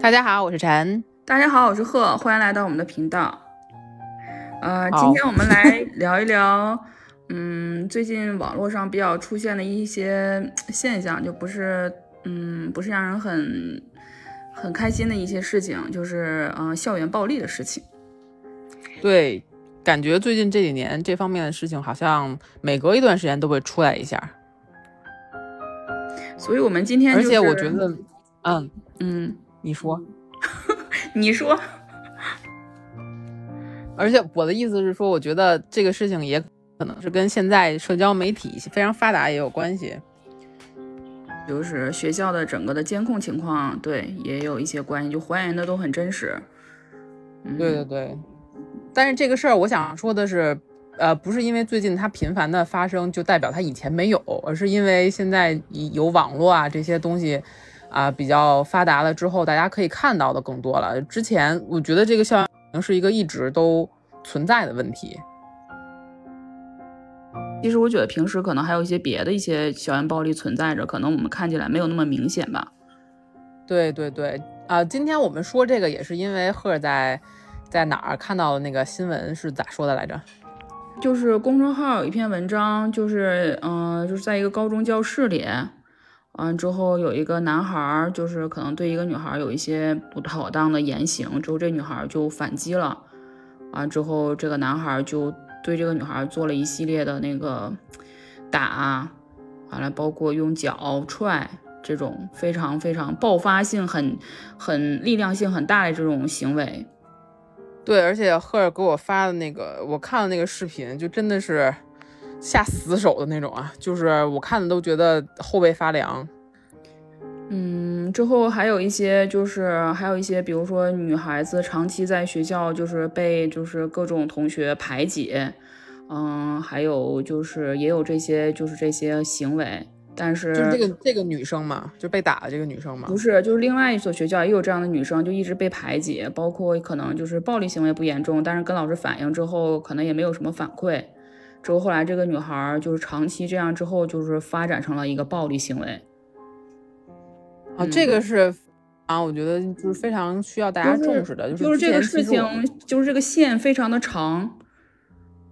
大家好，我是陈。大家好，我是贺，欢迎来到我们的频道。呃，今天我们来聊一聊，嗯，最近网络上比较出现的一些现象，就不是，嗯，不是让人很很开心的一些事情，就是嗯，校园暴力的事情。对，感觉最近这几年这方面的事情，好像每隔一段时间都会出来一下。所以我们今天，而且我觉得，嗯嗯，你说，你说。而且我的意思是说，我觉得这个事情也可能是跟现在社交媒体非常发达也有关系，就是学校的整个的监控情况，对，也有一些关系，就还原的都很真实。对对对，但是这个事儿，我想说的是，呃，不是因为最近它频繁的发生，就代表它以前没有，而是因为现在有网络啊这些东西啊比较发达了之后，大家可以看到的更多了。之前我觉得这个校园。能是一个一直都存在的问题。其实我觉得平时可能还有一些别的一些校园暴力存在着，可能我们看起来没有那么明显吧。对对对，啊，今天我们说这个也是因为赫在在哪儿看到的那个新闻是咋说的来着？就是公众号有一篇文章，就是嗯，就是在一个高中教室里。完之后，有一个男孩儿，就是可能对一个女孩儿有一些不妥当的言行，之后这女孩儿就反击了。完之后，这个男孩儿就对这个女孩儿做了一系列的那个打，完了包括用脚踹这种非常非常爆发性、很很力量性很大的这种行为。对，而且赫尔给我发的那个，我看了那个视频，就真的是。下死手的那种啊，就是我看的都觉得后背发凉。嗯，之后还有一些，就是还有一些，比如说女孩子长期在学校就是被就是各种同学排挤，嗯，还有就是也有这些就是这些行为，但是就是这个这个女生嘛，就被打的这个女生嘛，不是，就是另外一所学校也有这样的女生，就一直被排挤，包括可能就是暴力行为不严重，但是跟老师反映之后，可能也没有什么反馈。之后后来这个女孩就是长期这样之后，就是发展成了一个暴力行为。啊，这个是啊，我觉得就是非常需要大家重视的，就是这个事情，就是这个线非常的长。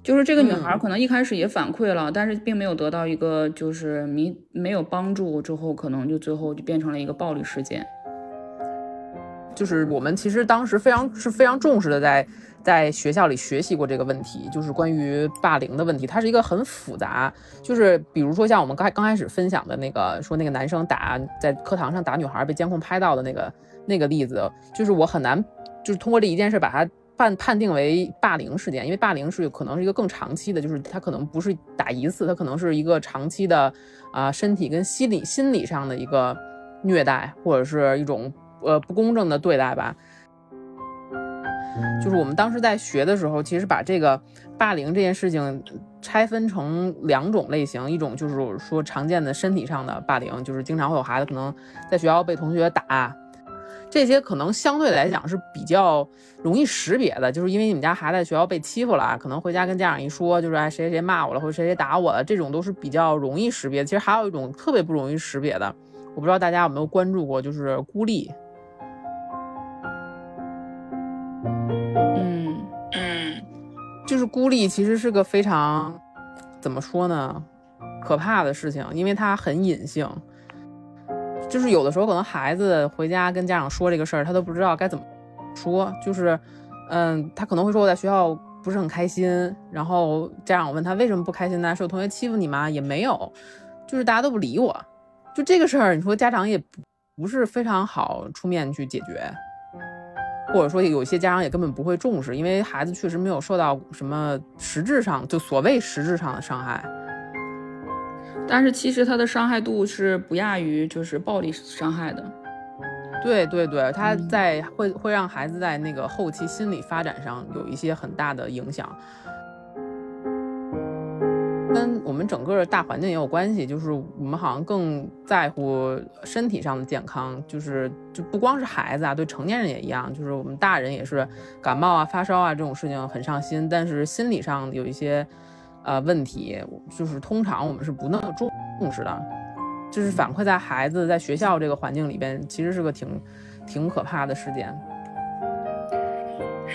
就是这个女孩可能一开始也反馈了，但是并没有得到一个就是没没有帮助，之后可能就最后就变成了一个暴力事件。就是我们其实当时非常是非常重视的，在。在在学校里学习过这个问题，就是关于霸凌的问题。它是一个很复杂，就是比如说像我们刚刚开始分享的那个，说那个男生打在课堂上打女孩被监控拍到的那个那个例子，就是我很难就是通过这一件事把它判判定为霸凌事件，因为霸凌是可能是一个更长期的，就是他可能不是打一次，他可能是一个长期的啊身体跟心理心理上的一个虐待，或者是一种呃不公正的对待吧。就是我们当时在学的时候，其实把这个霸凌这件事情拆分成两种类型，一种就是说常见的身体上的霸凌，就是经常会有孩子可能在学校被同学打，这些可能相对来讲是比较容易识别的，就是因为你们家孩子在学校被欺负了，可能回家跟家长一说，就是哎谁谁骂我了，或者谁谁打我了，这种都是比较容易识别。其实还有一种特别不容易识别的，我不知道大家有没有关注过，就是孤立。就是孤立，其实是个非常怎么说呢，可怕的事情，因为它很隐性。就是有的时候可能孩子回家跟家长说这个事儿，他都不知道该怎么说。就是，嗯，他可能会说我在学校不是很开心，然后家长问他为什么不开心呢？是有同学欺负你吗？也没有，就是大家都不理我。就这个事儿，你说家长也不不是非常好出面去解决。或者说，有些家长也根本不会重视，因为孩子确实没有受到什么实质上就所谓实质上的伤害。但是其实他的伤害度是不亚于就是暴力伤害的。对对对，他在会会让孩子在那个后期心理发展上有一些很大的影响。跟我们整个大环境也有关系，就是我们好像更在乎身体上的健康，就是就不光是孩子啊，对成年人也一样，就是我们大人也是感冒啊、发烧啊这种事情很上心，但是心理上有一些呃问题，就是通常我们是不那么重重视的。就是反馈在孩子在学校这个环境里边，其实是个挺挺可怕的事件。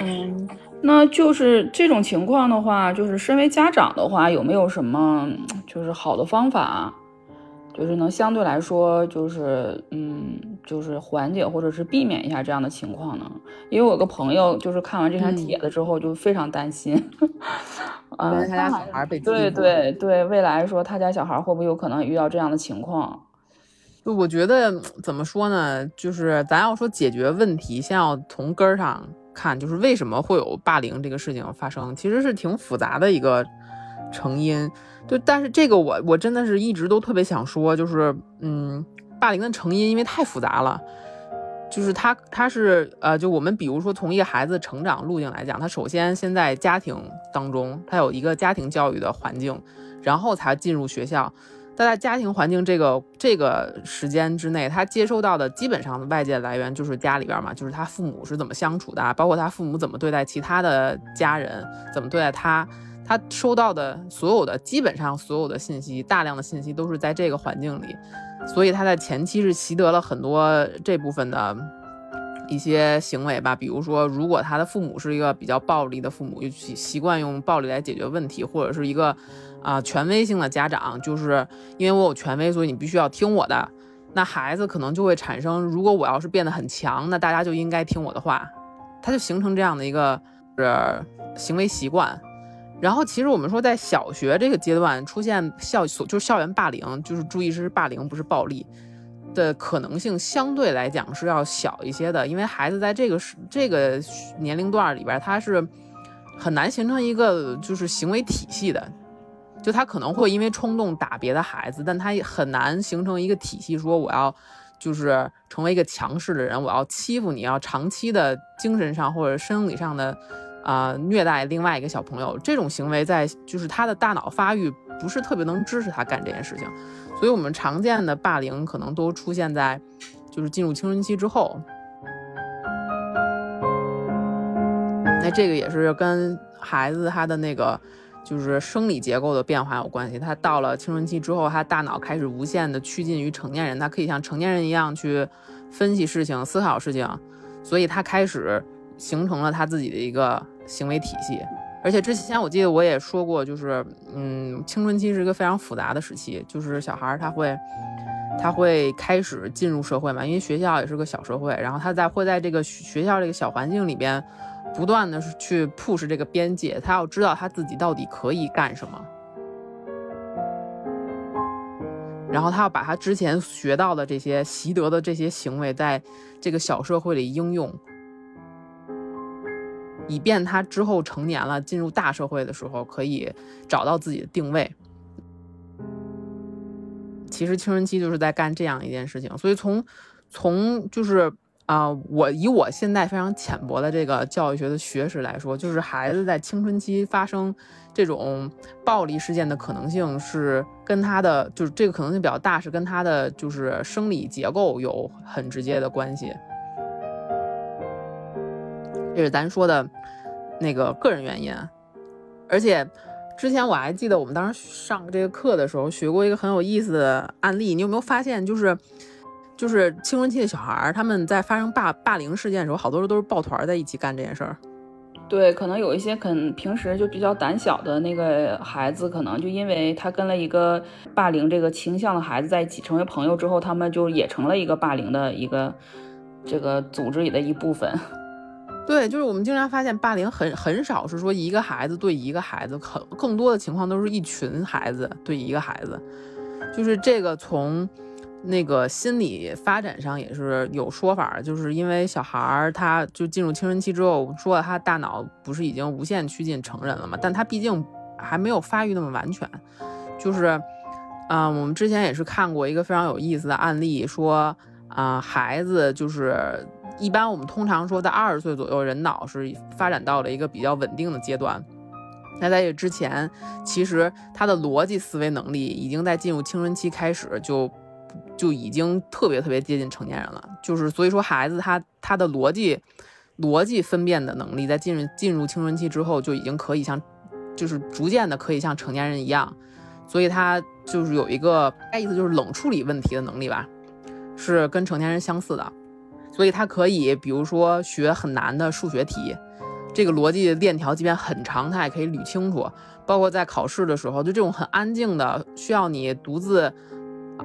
嗯，那就是这种情况的话，就是身为家长的话，有没有什么就是好的方法，就是能相对来说就是嗯，就是缓解或者是避免一下这样的情况呢？因为我有个朋友就是看完这篇帖子之后就非常担心，啊，他家小孩被对对对，未来说他家小孩会不会有可能遇到这样的情况？就我觉得怎么说呢，就是咱要说解决问题，先要从根儿上。看，就是为什么会有霸凌这个事情发生，其实是挺复杂的一个成因。就但是这个我我真的是一直都特别想说，就是嗯，霸凌的成因因为太复杂了。就是他他是呃，就我们比如说从一个孩子成长路径来讲，他首先先在家庭当中，他有一个家庭教育的环境，然后才进入学校。他在家庭环境这个这个时间之内，他接收到的基本上的外界来源就是家里边嘛，就是他父母是怎么相处的，包括他父母怎么对待其他的家人，怎么对待他，他收到的所有的基本上所有的信息，大量的信息都是在这个环境里，所以他在前期是习得了很多这部分的一些行为吧，比如说，如果他的父母是一个比较暴力的父母，就习习惯用暴力来解决问题，或者是一个。啊，权威性的家长就是因为我有权威，所以你必须要听我的。那孩子可能就会产生，如果我要是变得很强，那大家就应该听我的话，他就形成这样的一个是行为习惯。然后其实我们说，在小学这个阶段出现校所就是校园霸凌，就是注意是霸凌不是暴力的可能性相对来讲是要小一些的，因为孩子在这个时这个年龄段里边，他是很难形成一个就是行为体系的。就他可能会因为冲动打别的孩子，但他也很难形成一个体系，说我要就是成为一个强势的人，我要欺负你，要长期的精神上或者生理上的啊虐待另外一个小朋友，这种行为在就是他的大脑发育不是特别能支持他干这件事情，所以我们常见的霸凌可能都出现在就是进入青春期之后，那这个也是跟孩子他的那个。就是生理结构的变化有关系。他到了青春期之后，他大脑开始无限的趋近于成年人，他可以像成年人一样去分析事情、思考事情，所以他开始形成了他自己的一个行为体系。而且之前我记得我也说过，就是嗯，青春期是一个非常复杂的时期，就是小孩他会他会开始进入社会嘛，因为学校也是个小社会，然后他在会在这个学校这个小环境里边。不断的去 push 这个边界，他要知道他自己到底可以干什么，然后他要把他之前学到的这些习得的这些行为，在这个小社会里应用，以便他之后成年了进入大社会的时候可以找到自己的定位。其实青春期就是在干这样一件事情，所以从从就是。啊，我以我现在非常浅薄的这个教育学的学识来说，就是孩子在青春期发生这种暴力事件的可能性是跟他的就是这个可能性比较大，是跟他的就是生理结构有很直接的关系。这是咱说的那个个人原因，而且之前我还记得我们当时上这个课的时候学过一个很有意思的案例，你有没有发现就是？就是青春期的小孩儿，他们在发生霸霸凌事件的时候，好多人都是抱团在一起干这件事儿。对，可能有一些可能平时就比较胆小的那个孩子，可能就因为他跟了一个霸凌这个倾向的孩子在一起，成为朋友之后，他们就也成了一个霸凌的一个这个组织里的一部分。对，就是我们经常发现，霸凌很很少是说一个孩子对一个孩子，很更多的情况都是一群孩子对一个孩子。就是这个从。那个心理发展上也是有说法，就是因为小孩儿他就进入青春期之后，说他大脑不是已经无限趋近成人了嘛，但他毕竟还没有发育那么完全。就是，嗯，我们之前也是看过一个非常有意思的案例，说啊，孩子就是一般我们通常说在二十岁左右，人脑是发展到了一个比较稳定的阶段。那在这之前，其实他的逻辑思维能力已经在进入青春期开始就。就已经特别特别接近成年人了，就是所以说孩子他他的逻辑逻辑分辨的能力在进入进入青春期之后就已经可以像就是逐渐的可以像成年人一样。所以他就是有一个意思就是冷处理问题的能力吧，是跟成年人相似的，所以他可以比如说学很难的数学题，这个逻辑链条即便很长，他也可以捋清楚。包括在考试的时候，就这种很安静的需要你独自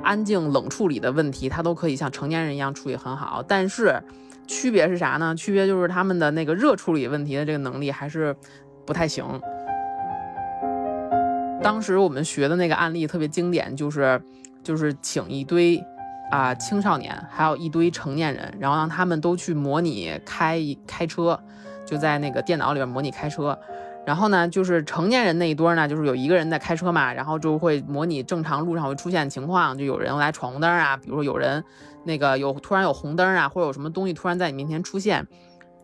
安静冷处理的问题，他都可以像成年人一样处理很好。但是区别是啥呢？区别就是他们的那个热处理问题的这个能力还是不太行。当时我们学的那个案例特别经典，就是就是请一堆啊青少年，还有一堆成年人，然后让他们都去模拟开开车，就在那个电脑里边模拟开车。然后呢，就是成年人那一堆呢，就是有一个人在开车嘛，然后就会模拟正常路上会出现情况，就有人来闯红灯啊，比如说有人那个有突然有红灯啊，或者有什么东西突然在你面前出现，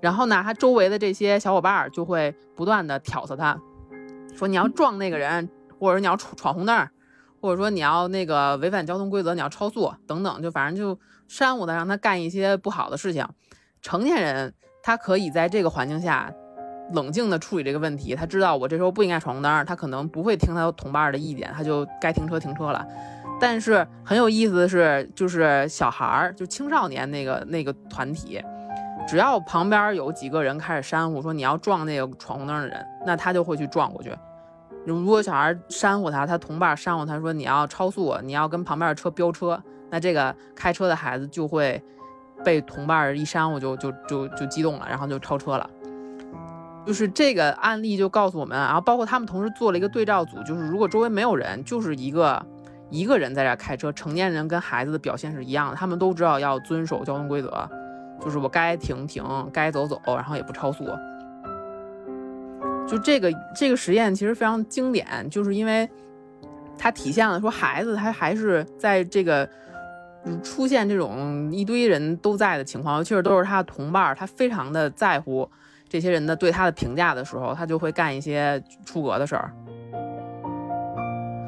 然后呢，他周围的这些小伙伴就会不断的挑唆他，说你要撞那个人，或者说你要闯闯红灯，或者说你要那个违反交通规则，你要超速等等，就反正就煽乎他，让他干一些不好的事情。成年人他可以在这个环境下。冷静地处理这个问题，他知道我这时候不应该闯红灯，他可能不会听他同伴的意见，他就该停车停车了。但是很有意思的是，就是小孩儿，就青少年那个那个团体，只要旁边有几个人开始煽乎说你要撞那个闯红灯的人，那他就会去撞过去。如果小孩煽乎他，他同伴煽乎他说你要超速，你要跟旁边的车飙车，那这个开车的孩子就会被同伴一煽乎就就就就激动了，然后就超车了。就是这个案例就告诉我们，然后包括他们同时做了一个对照组，就是如果周围没有人，就是一个一个人在这开车，成年人跟孩子的表现是一样的，他们都知道要遵守交通规则，就是我该停停，该走走，然后也不超速。就这个这个实验其实非常经典，就是因为它体现了说孩子他还是在这个出现这种一堆人都在的情况，尤其是都是他的同伴，他非常的在乎。这些人的对他的评价的时候，他就会干一些出格的事儿，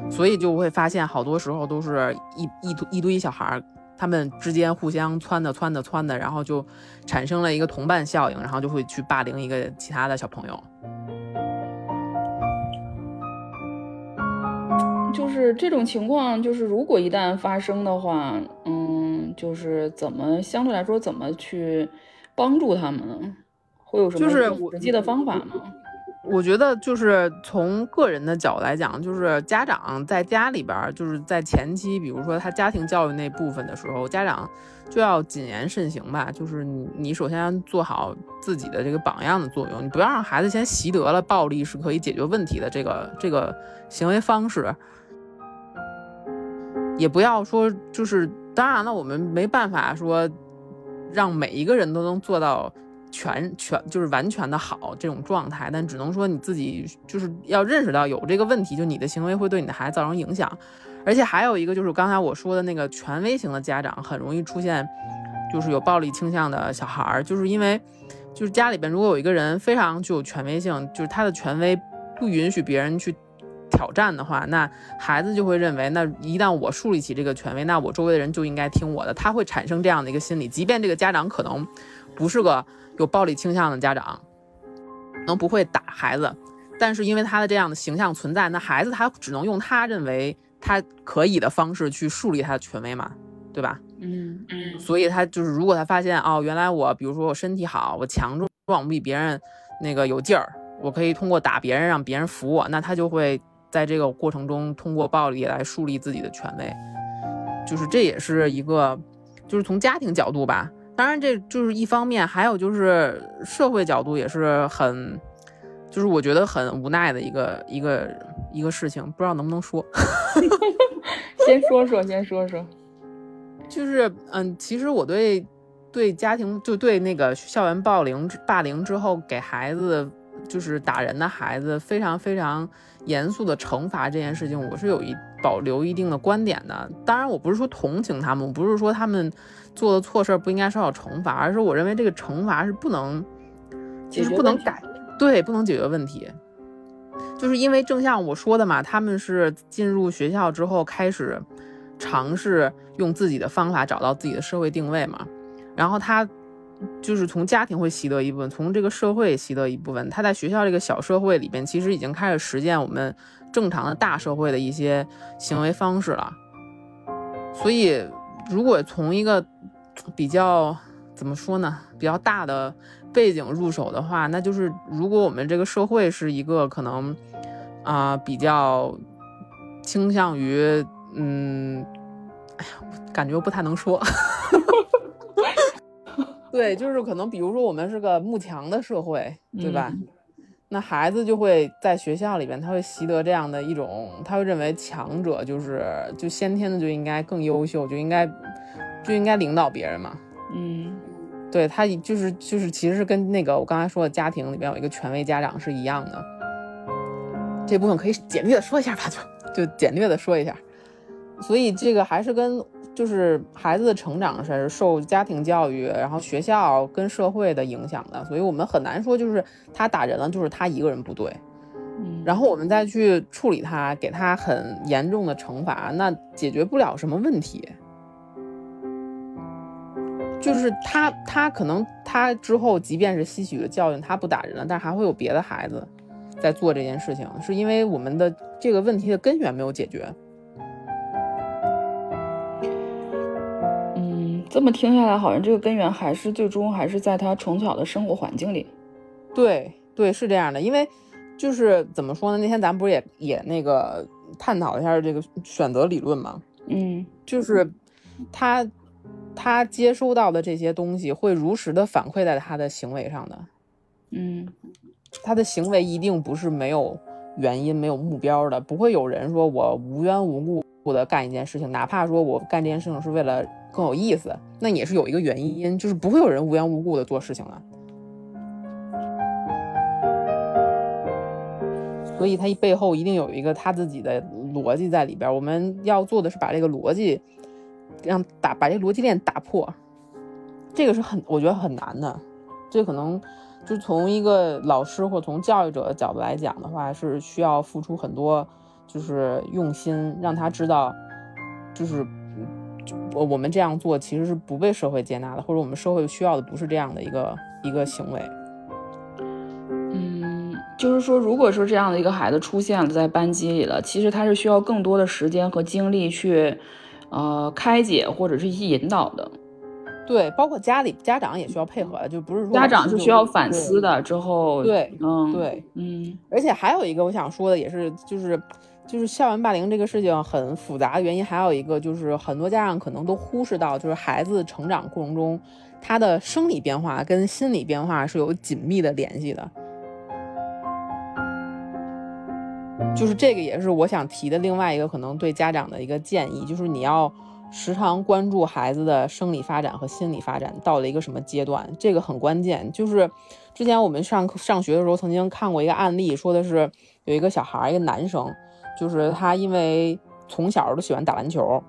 所以就会发现好多时候都是一一一堆小孩儿，他们之间互相撺的撺的撺的，然后就产生了一个同伴效应，然后就会去霸凌一个其他的小朋友。就是这种情况，就是如果一旦发生的话，嗯，就是怎么相对来说怎么去帮助他们呢？会有什么实际的方法吗？我觉得就是从个人的角度来讲，就是家长在家里边，就是在前期，比如说他家庭教育那部分的时候，家长就要谨言慎行吧。就是你，你首先做好自己的这个榜样的作用，你不要让孩子先习得了暴力是可以解决问题的这个这个行为方式，也不要说就是当然了，我们没办法说让每一个人都能做到。全全就是完全的好这种状态，但只能说你自己就是要认识到有这个问题，就你的行为会对你的孩子造成影响。而且还有一个就是刚才我说的那个权威型的家长，很容易出现就是有暴力倾向的小孩儿，就是因为就是家里边如果有一个人非常具有权威性，就是他的权威不允许别人去挑战的话，那孩子就会认为，那一旦我树立起这个权威，那我周围的人就应该听我的，他会产生这样的一个心理，即便这个家长可能不是个。有暴力倾向的家长，能不会打孩子，但是因为他的这样的形象存在，那孩子他只能用他认为他可以的方式去树立他的权威嘛，对吧？嗯嗯。所以他就是，如果他发现哦，原来我比如说我身体好，我强壮，我比别人那个有劲儿，我可以通过打别人让别人服我，那他就会在这个过程中通过暴力来树立自己的权威，就是这也是一个，就是从家庭角度吧。当然，这就是一方面，还有就是社会角度也是很，就是我觉得很无奈的一个一个一个事情，不知道能不能说。先说说，先说说，就是嗯，其实我对对家庭就对那个校园暴凌霸凌之后给孩子就是打人的孩子非常非常严肃的惩罚这件事情，我是有一保留一定的观点的。当然，我不是说同情他们，我不是说他们。做的错事不应该受到惩罚，而是我认为这个惩罚是不能，就是不能改，对，不能解决问题。就是因为正像我说的嘛，他们是进入学校之后开始尝试用自己的方法找到自己的社会定位嘛。然后他就是从家庭会习得一部分，从这个社会习得一部分。他在学校这个小社会里边，其实已经开始实践我们正常的大社会的一些行为方式了。所以，如果从一个比较怎么说呢，比较大的背景入手的话，那就是如果我们这个社会是一个可能啊比较倾向于嗯，哎呀，感觉不太能说。对，就是可能，比如说我们是个慕强的社会，对吧？那孩子就会在学校里边，他会习得这样的一种，他会认为强者就是就先天的就应该更优秀，就应该就应该领导别人嘛。嗯，对他就是就是其实是跟那个我刚才说的家庭里边有一个权威家长是一样的。这部分可以简略的说一下吧，就就简略的说一下。所以这个还是跟。就是孩子的成长是受家庭教育，然后学校跟社会的影响的，所以我们很难说就是他打人了，就是他一个人不对，嗯，然后我们再去处理他，给他很严重的惩罚，那解决不了什么问题。就是他他可能他之后即便是吸取了教训，他不打人了，但还会有别的孩子在做这件事情，是因为我们的这个问题的根源没有解决。这么听下来，好像这个根源还是最终还是在他从小的生活环境里。对对，是这样的，因为就是怎么说呢？那天咱们不是也也那个探讨一下这个选择理论嘛？嗯，就是他他接收到的这些东西会如实的反馈在他的行为上的。嗯，他的行为一定不是没有原因、没有目标的，不会有人说我无缘无故的干一件事情，哪怕说我干这件事情是为了。更有意思，那也是有一个原因，就是不会有人无缘无故的做事情了，所以他背后一定有一个他自己的逻辑在里边。我们要做的是把这个逻辑让打，把这个逻辑链打破，这个是很我觉得很难的。这可能就从一个老师或从教育者的角度来讲的话，是需要付出很多，就是用心让他知道，就是。我我们这样做其实是不被社会接纳的，或者我们社会需要的不是这样的一个一个行为。嗯，就是说，如果说这样的一个孩子出现了在班级里了，其实他是需要更多的时间和精力去，呃，开解或者是去引导的。对，包括家里家长也需要配合的，就不是说家长是需要反思的。之后，对，嗯，对，嗯，而且还有一个我想说的也是，就是。就是校园霸凌这个事情很复杂的原因，还有一个就是很多家长可能都忽视到，就是孩子成长过程中，他的生理变化跟心理变化是有紧密的联系的。就是这个也是我想提的另外一个可能对家长的一个建议，就是你要时常关注孩子的生理发展和心理发展到了一个什么阶段，这个很关键。就是之前我们上上学的时候曾经看过一个案例，说的是有一个小孩，一个男生。就是他，因为从小都喜欢打篮球，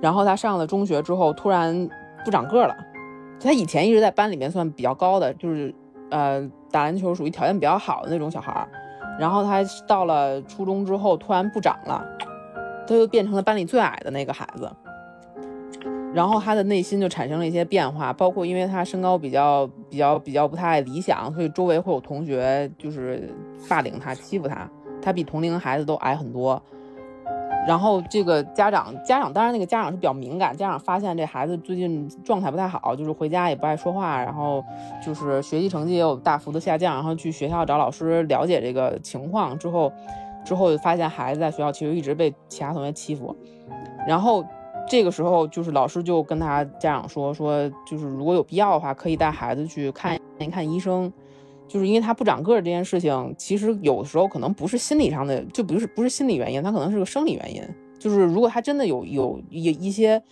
然后他上了中学之后，突然不长个了。他以前一直在班里面算比较高的，就是呃打篮球属于条件比较好的那种小孩儿。然后他到了初中之后，突然不长了，他就变成了班里最矮的那个孩子。然后他的内心就产生了一些变化，包括因为他身高比较比较比较不太理想，所以周围会有同学就是霸凌他、欺负他。他比同龄孩子都矮很多，然后这个家长家长当然那个家长是比较敏感，家长发现这孩子最近状态不太好，就是回家也不爱说话，然后就是学习成绩也有大幅的下降，然后去学校找老师了解这个情况之后，之后就发现孩子在学校其实一直被其他同学欺负，然后这个时候就是老师就跟他家长说说，就是如果有必要的话，可以带孩子去看一看医生。就是因为他不长个儿这件事情，其实有的时候可能不是心理上的，就不是不是心理原因，他可能是个生理原因。就是如果他真的有有一一些，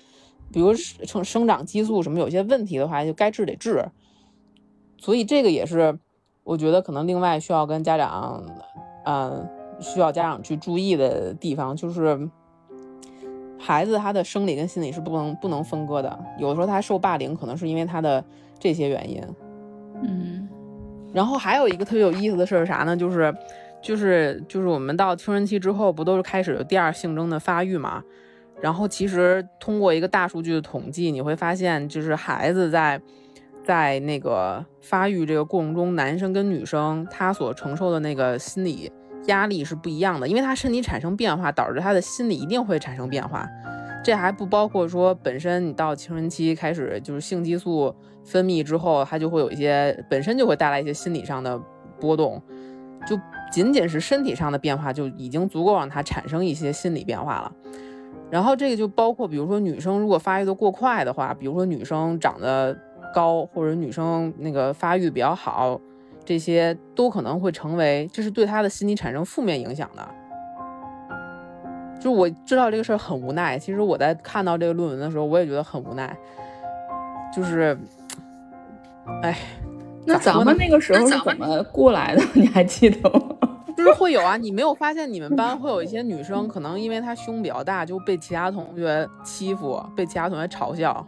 比如生生长激素什么有些问题的话，就该治得治。所以这个也是我觉得可能另外需要跟家长，嗯，需要家长去注意的地方，就是孩子他的生理跟心理是不能不能分割的。有的时候他受霸凌，可能是因为他的这些原因，嗯。然后还有一个特别有意思的事是啥呢？就是，就是就是我们到青春期之后，不都是开始有第二性征的发育嘛？然后其实通过一个大数据的统计，你会发现，就是孩子在，在那个发育这个过程中，男生跟女生他所承受的那个心理压力是不一样的，因为他身体产生变化，导致他的心理一定会产生变化。这还不包括说本身你到青春期开始就是性激素分泌之后，它就会有一些本身就会带来一些心理上的波动，就仅仅是身体上的变化就已经足够让他产生一些心理变化了。然后这个就包括，比如说女生如果发育的过快的话，比如说女生长得高，或者女生那个发育比较好，这些都可能会成为，这是对她的心理产生负面影响的。就我知道这个事儿很无奈，其实我在看到这个论文的时候，我也觉得很无奈。就是，哎，那咱们那个时候是怎么过来的？你还记得吗？就是会有啊，你没有发现你们班会有一些女生，可能因为她胸比较大，就被其他同学欺负，被其他同学嘲笑。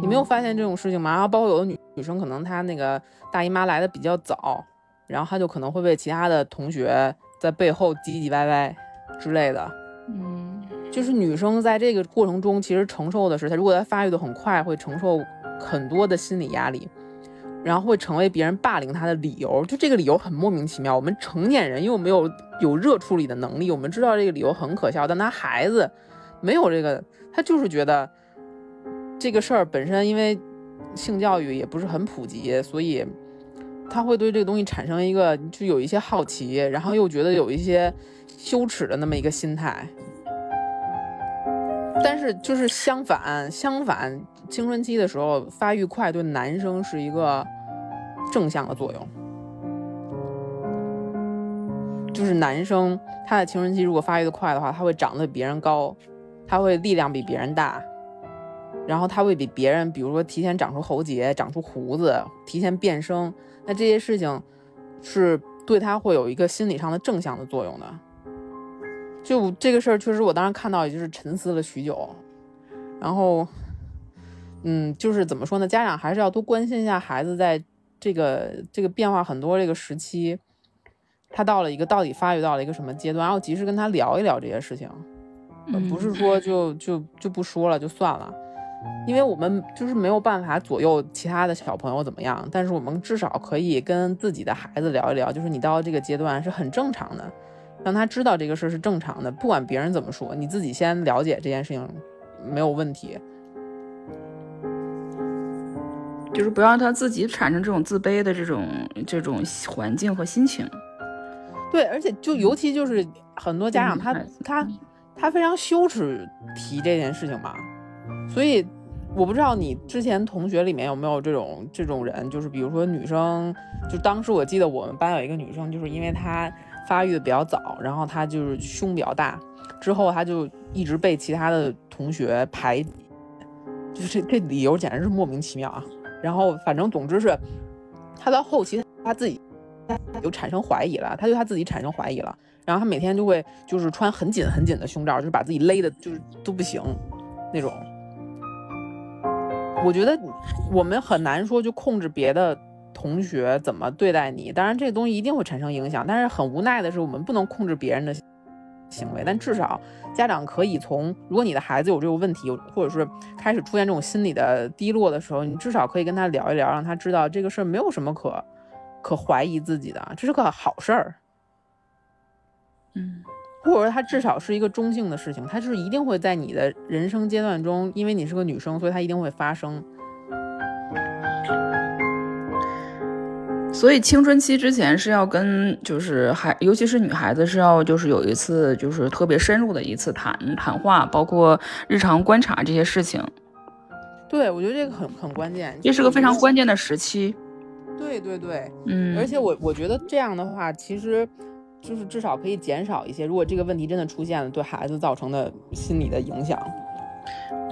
你没有发现这种事情吗？然后包括有的女女生，可能她那个大姨妈来的比较早，然后她就可能会被其他的同学在背后唧唧歪歪之类的。嗯，就是女生在这个过程中，其实承受的是她如果她发育的很快，会承受很多的心理压力。然后会成为别人霸凌她的理由，就这个理由很莫名其妙。我们成年人又没有有热处理的能力，我们知道这个理由很可笑，但她孩子没有这个，她就是觉得这个事儿本身因为性教育也不是很普及，所以他会对这个东西产生一个就有一些好奇，然后又觉得有一些羞耻的那么一个心态。但是就是相反，相反。青春期的时候发育快，对男生是一个正向的作用。就是男生他的青春期如果发育的快的话，他会长得比别人高，他会力量比别人大，然后他会比别人，比如说提前长出喉结、长出胡子、提前变声。那这些事情是对他会有一个心理上的正向的作用的。就这个事儿，确实我当时看到也就是沉思了许久，然后。嗯，就是怎么说呢？家长还是要多关心一下孩子，在这个这个变化很多这个时期，他到了一个到底发育到了一个什么阶段，然后及时跟他聊一聊这些事情，不是说就就就不说了就算了，因为我们就是没有办法左右其他的小朋友怎么样，但是我们至少可以跟自己的孩子聊一聊，就是你到这个阶段是很正常的，让他知道这个事是正常的，不管别人怎么说，你自己先了解这件事情没有问题。就是不让他自己产生这种自卑的这种这种环境和心情。对，而且就尤其就是很多家长他他他非常羞耻提这件事情嘛，所以我不知道你之前同学里面有没有这种这种人，就是比如说女生，就当时我记得我们班有一个女生，就是因为她发育的比较早，然后她就是胸比较大，之后她就一直被其他的同学排挤，就是这这理由简直是莫名其妙啊。然后，反正总之是，她到后期她自己他就产生怀疑了，他对他自己产生怀疑了。然后他每天就会就是穿很紧很紧的胸罩，就是把自己勒的，就是都不行那种。我觉得我们很难说就控制别的同学怎么对待你，当然这个东西一定会产生影响。但是很无奈的是，我们不能控制别人的。行为，但至少家长可以从，如果你的孩子有这个问题，或者是开始出现这种心理的低落的时候，你至少可以跟他聊一聊，让他知道这个事儿没有什么可可怀疑自己的，这是个好事儿。嗯，或者说它至少是一个中性的事情，他是一定会在你的人生阶段中，因为你是个女生，所以它一定会发生。所以青春期之前是要跟就是孩，尤其是女孩子是要就是有一次就是特别深入的一次谈谈话，包括日常观察这些事情。对，我觉得这个很很关键，这是个非常关键的时期。对对对，嗯，而且我我觉得这样的话，其实就是至少可以减少一些，如果这个问题真的出现了，对孩子造成的心理的影响。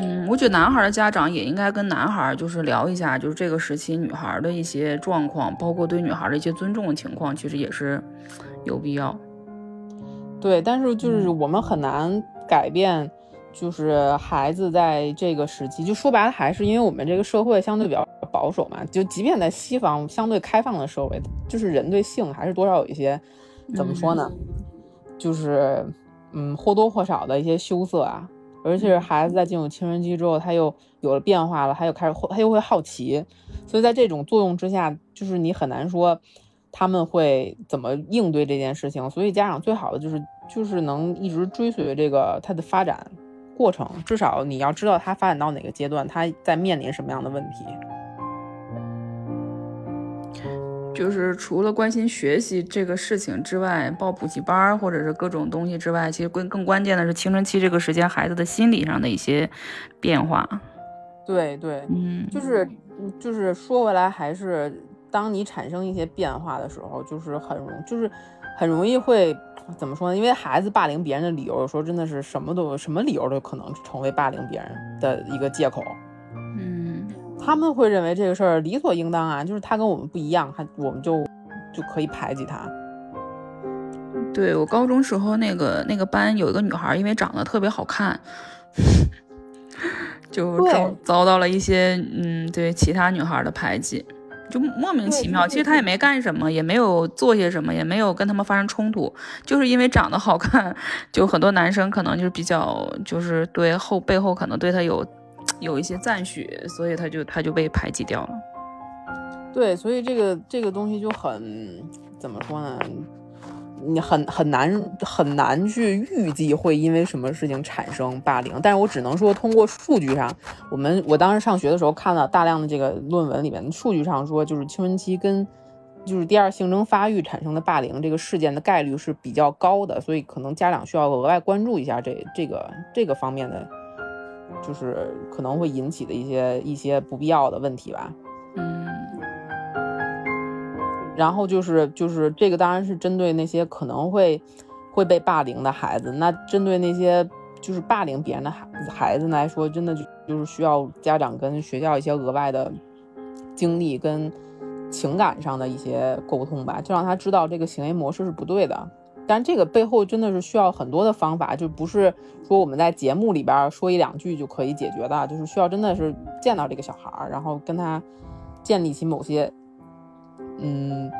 嗯，我觉得男孩的家长也应该跟男孩就是聊一下，就是这个时期女孩的一些状况，包括对女孩的一些尊重的情况，其实也是有必要。对，但是就是我们很难改变，就是孩子在这个时期，就说白了还是因为我们这个社会相对比较保守嘛。就即便在西方相对开放的社会，就是人对性还是多少有一些，怎么说呢？就是嗯或多或少的一些羞涩啊。而且孩子在进入青春期之后，他又有了变化了，他又开始他又会好奇，所以在这种作用之下，就是你很难说他们会怎么应对这件事情。所以家长最好的就是就是能一直追随这个他的发展过程，至少你要知道他发展到哪个阶段，他在面临什么样的问题。就是除了关心学习这个事情之外，报补习班或者是各种东西之外，其实更更关键的是青春期这个时间孩子的心理上的一些变化。对对，嗯，就是就是说回来，还是当你产生一些变化的时候，就是很容就是很容易会怎么说呢？因为孩子霸凌别人的理由，有时候真的是什么都什么理由都可能成为霸凌别人的一个借口。他们会认为这个事儿理所应当啊，就是他跟我们不一样，他我们就就可以排挤他。对我高中时候那个那个班有一个女孩，因为长得特别好看，就遭遭到了一些嗯对其他女孩的排挤，就莫名其妙。其实她也没干什么，也没有做些什么，也没有跟他们发生冲突，就是因为长得好看，就很多男生可能就是比较就是对后背后可能对她有。有一些赞许，所以他就他就被排挤掉了。对，所以这个这个东西就很怎么说呢？你很很难很难去预计会因为什么事情产生霸凌。但是我只能说，通过数据上，我们我当时上学的时候看了大量的这个论文里面，数据上说，就是青春期跟就是第二性征发育产生的霸凌这个事件的概率是比较高的，所以可能家长需要额外关注一下这这个这个方面的。就是可能会引起的一些一些不必要的问题吧，嗯，然后就是就是这个当然是针对那些可能会会被霸凌的孩子，那针对那些就是霸凌别人的孩孩子来说，真的就就是需要家长跟学校一些额外的精力跟情感上的一些沟通吧，就让他知道这个行为模式是不对的。但这个背后真的是需要很多的方法，就不是说我们在节目里边说一两句就可以解决的，就是需要真的是见到这个小孩儿，然后跟他建立起某些嗯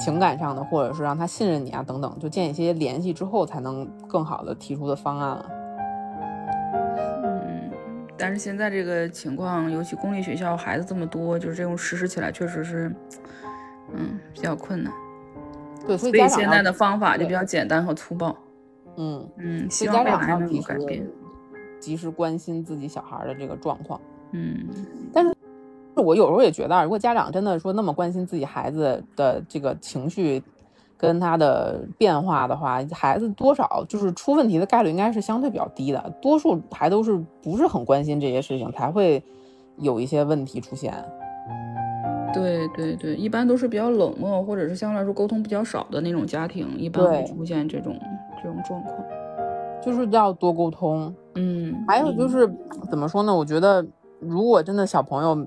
情感上的，或者是让他信任你啊等等，就建一些联系之后，才能更好的提出的方案了。嗯，但是现在这个情况，尤其公立学校孩子这么多，就是这种实施起来确实是嗯比较困难。对，所以现在的方法就比较简单和粗暴。嗯嗯，希望家长能够改变，及时关心自己小孩的这个状况。嗯，但是我有时候也觉得，如果家长真的说那么关心自己孩子的这个情绪跟他的变化的话，孩子多少就是出问题的概率应该是相对比较低的。多数还都是不是很关心这些事情，才会有一些问题出现。对对对，一般都是比较冷漠，或者是相对来说沟通比较少的那种家庭，一般会出现这种这种状况，就是要多沟通。嗯，还有就是怎么说呢？我觉得如果真的小朋友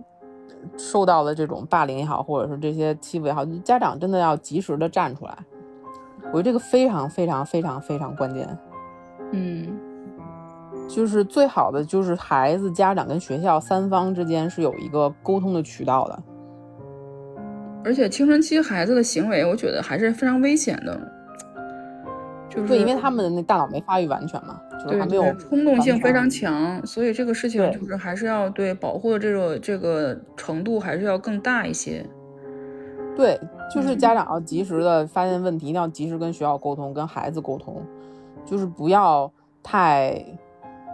受到了这种霸凌也好，或者是这些欺负也好，家长真的要及时的站出来。我觉得这个非常非常非常非常关键。嗯，就是最好的就是孩子、家长跟学校三方之间是有一个沟通的渠道的。而且青春期孩子的行为，我觉得还是非常危险的，就是因为他们的那大脑没发育完全嘛，就是还没有冲动性非常强，所以这个事情就是还是要对保护的这个这个程度还是要更大一些。对，就是家长要及时的发现问题，一定要及时跟学校沟通，跟孩子沟通，就是不要太，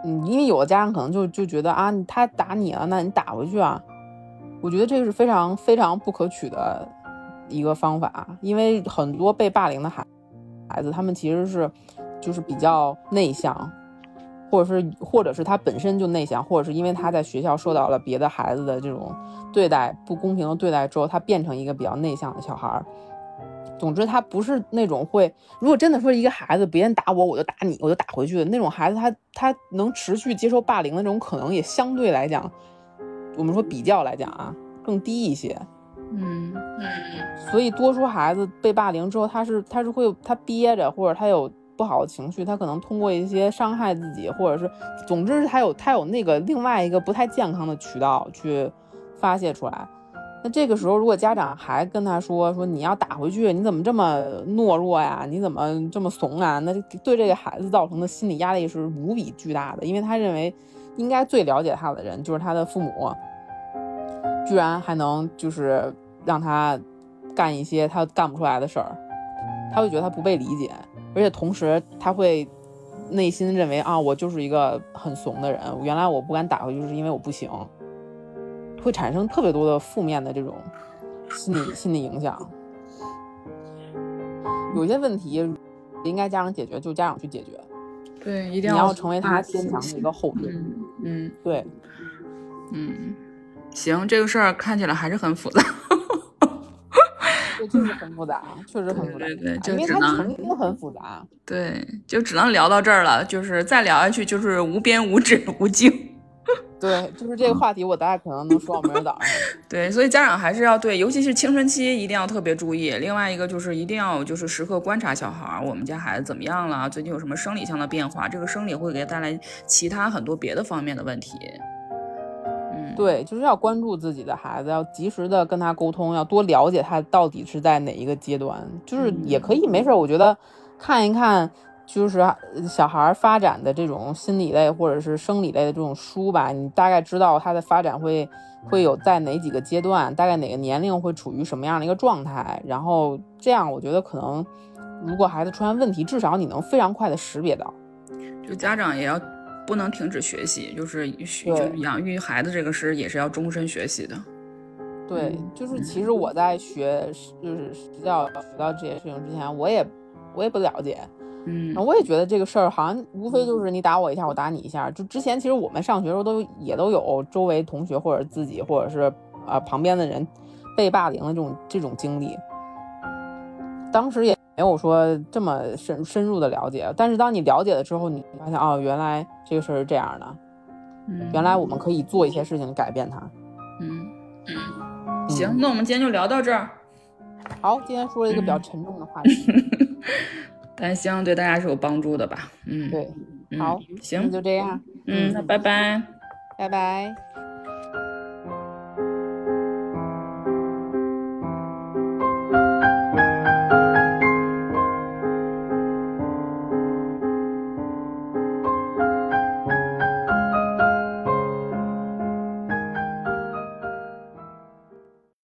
嗯，因为有的家长可能就就觉得啊，他打你了，那你打回去啊。我觉得这个是非常非常不可取的一个方法，因为很多被霸凌的孩孩子，他们其实是就是比较内向，或者是或者是他本身就内向，或者是因为他在学校受到了别的孩子的这种对待不公平的对待之后，他变成一个比较内向的小孩儿。总之，他不是那种会，如果真的说一个孩子别人打我，我就打你，我就打回去的那种孩子，他他能持续接受霸凌的那种可能也相对来讲。我们说比较来讲啊，更低一些，嗯嗯，所以多数孩子被霸凌之后，他是他是会他憋着，或者他有不好的情绪，他可能通过一些伤害自己，或者是，总之是他有他有那个另外一个不太健康的渠道去发泄出来。那这个时候，如果家长还跟他说说你要打回去，你怎么这么懦弱呀？你怎么这么怂啊？那对这个孩子造成的心理压力是无比巨大的，因为他认为应该最了解他的人就是他的父母，居然还能就是让他干一些他干不出来的事儿，他会觉得他不被理解，而且同时他会内心认为啊，我就是一个很怂的人，原来我不敢打回去是因为我不行。会产生特别多的负面的这种心理心理影响。有些问题应该家长解决，就家长去解决。对，一定要成为他坚强的一个后盾。嗯，对，嗯，行，这个事儿看起来还是很复杂。对，就是很复杂，确实很复杂。对对，因为它曾经很复杂。对，就只能聊到这儿了，就是再聊下去就是无边无止无尽。对，就是这个话题，我大概可能能说到明儿早上。对，所以家长还是要对，尤其是青春期，一定要特别注意。另外一个就是一定要就是时刻观察小孩儿，我们家孩子怎么样了，最近有什么生理上的变化，这个生理会给他带来其他很多别的方面的问题。嗯，对，就是要关注自己的孩子，要及时的跟他沟通，要多了解他到底是在哪一个阶段。就是也可以没事，我觉得看一看。就是小孩发展的这种心理类或者是生理类的这种书吧，你大概知道他的发展会会有在哪几个阶段，大概哪个年龄会处于什么样的一个状态，然后这样我觉得可能如果孩子出现问题，至少你能非常快的识别到。就家长也要不能停止学习，就是就养育孩子这个事也是要终身学习的。对，就是其实我在学就是实教学到这些事情之前，我也我也不了解。嗯，我也觉得这个事儿好像无非就是你打我一下，我打你一下。就之前其实我们上学时候都也都有周围同学或者自己或者是呃旁边的人被霸凌的这种这种经历，当时也没有说这么深深入的了解。但是当你了解了之后，你发现哦，原来这个事儿是这样的，原来我们可以做一些事情改变它。嗯嗯，行，那我们今天就聊到这儿。好，今天说了一个比较沉重的话题。但希望对大家是有帮助的吧？嗯，对，好，行，就这样，嗯，那拜拜，拜拜。